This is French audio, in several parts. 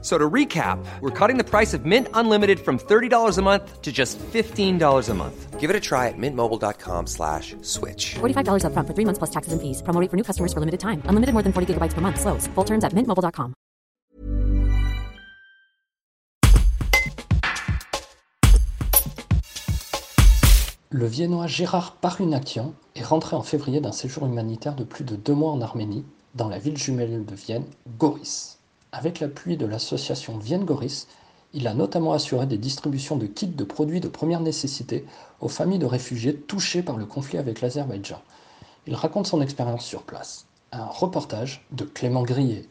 So to recap, we're cutting the price of Mint Unlimited from $30 a month to just $15 a month. Give it a try at mintmobile.com slash switch. $45 upfront for three months plus taxes and fees. Promo rate for new customers for limited time. Unlimited more than 40 gigabytes per month. Slows. Full terms at mintmobile.com. Le Viennois Gérard Parunakian est rentré en février d'un séjour humanitaire de plus de deux mois en Arménie, dans la ville jumelle de Vienne, Goris. Avec l'appui de l'association Vienne-Goris, il a notamment assuré des distributions de kits de produits de première nécessité aux familles de réfugiés touchées par le conflit avec l'Azerbaïdjan. Il raconte son expérience sur place. Un reportage de Clément Grillet.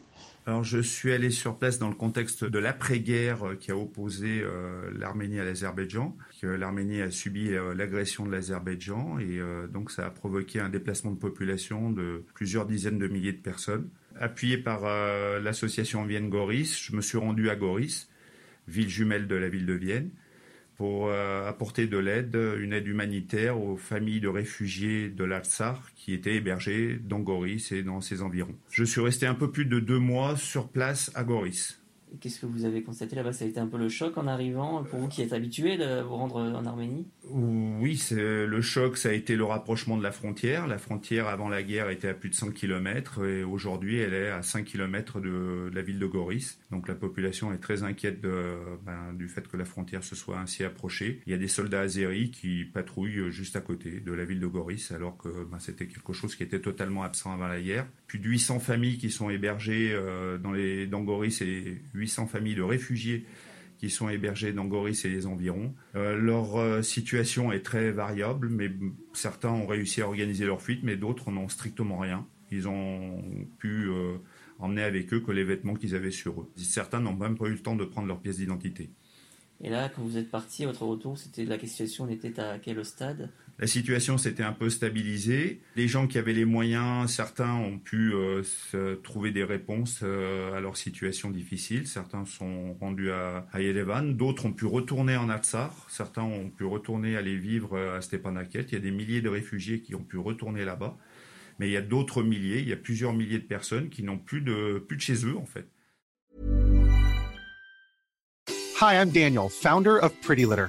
Alors, je suis allé sur place dans le contexte de l'après-guerre euh, qui a opposé euh, l'Arménie à l'Azerbaïdjan. L'Arménie a subi euh, l'agression de l'Azerbaïdjan et donc ça a provoqué un déplacement de population de plusieurs dizaines de milliers de personnes. Appuyé par euh, l'association Vienne Goris, je me suis rendu à Goris, ville jumelle de la ville de Vienne, pour euh, apporter de l'aide, une aide humanitaire aux familles de réfugiés de l'Artsar qui étaient hébergées dans Goris et dans ses environs. Je suis resté un peu plus de deux mois sur place à Goris. Qu'est-ce que vous avez constaté là-bas? Ça a été un peu le choc en arrivant, pour vous qui êtes habitué de vous rendre en Arménie? Oui, le choc, ça a été le rapprochement de la frontière. La frontière, avant la guerre, était à plus de 100 km et aujourd'hui, elle est à 5 km de, la ville de Goris. Donc la population est très inquiète ben, du fait que la frontière se soit ainsi approchée. Il y a des soldats azéris qui patrouillent juste à côté de la ville de Goris alors que ben, c'était quelque chose qui était totalement absent avant la guerre. Plus de 800 familles qui sont hébergées euh, dans, les, dans Goris et 800 familles de réfugiés qui sont hébergés dans Goris et les environs. Euh, leur euh, situation est très variable, mais certains ont réussi à organiser leur fuite, mais d'autres n'ont strictement rien. Ils ont pu euh, emmener avec eux que les vêtements qu'ils avaient sur eux. Certains n'ont même pas eu le temps de prendre leur pièce d'identité. Et là, quand vous êtes parti, votre retour, c'était la situation on était à quel stade La situation s'était un peu stabilisée. Les gens qui avaient les moyens, certains ont pu euh, trouver des réponses euh, à leur situation difficile. Certains sont rendus à, à Yerevan, d'autres ont pu retourner en Artsar, certains ont pu retourner aller vivre euh, à Stepanakert. Il y a des milliers de réfugiés qui ont pu retourner là-bas. Mais il y a d'autres milliers, il y a plusieurs milliers de personnes qui n'ont plus de, plus de chez eux en fait. Hi, I'm Daniel, founder of Pretty Litter.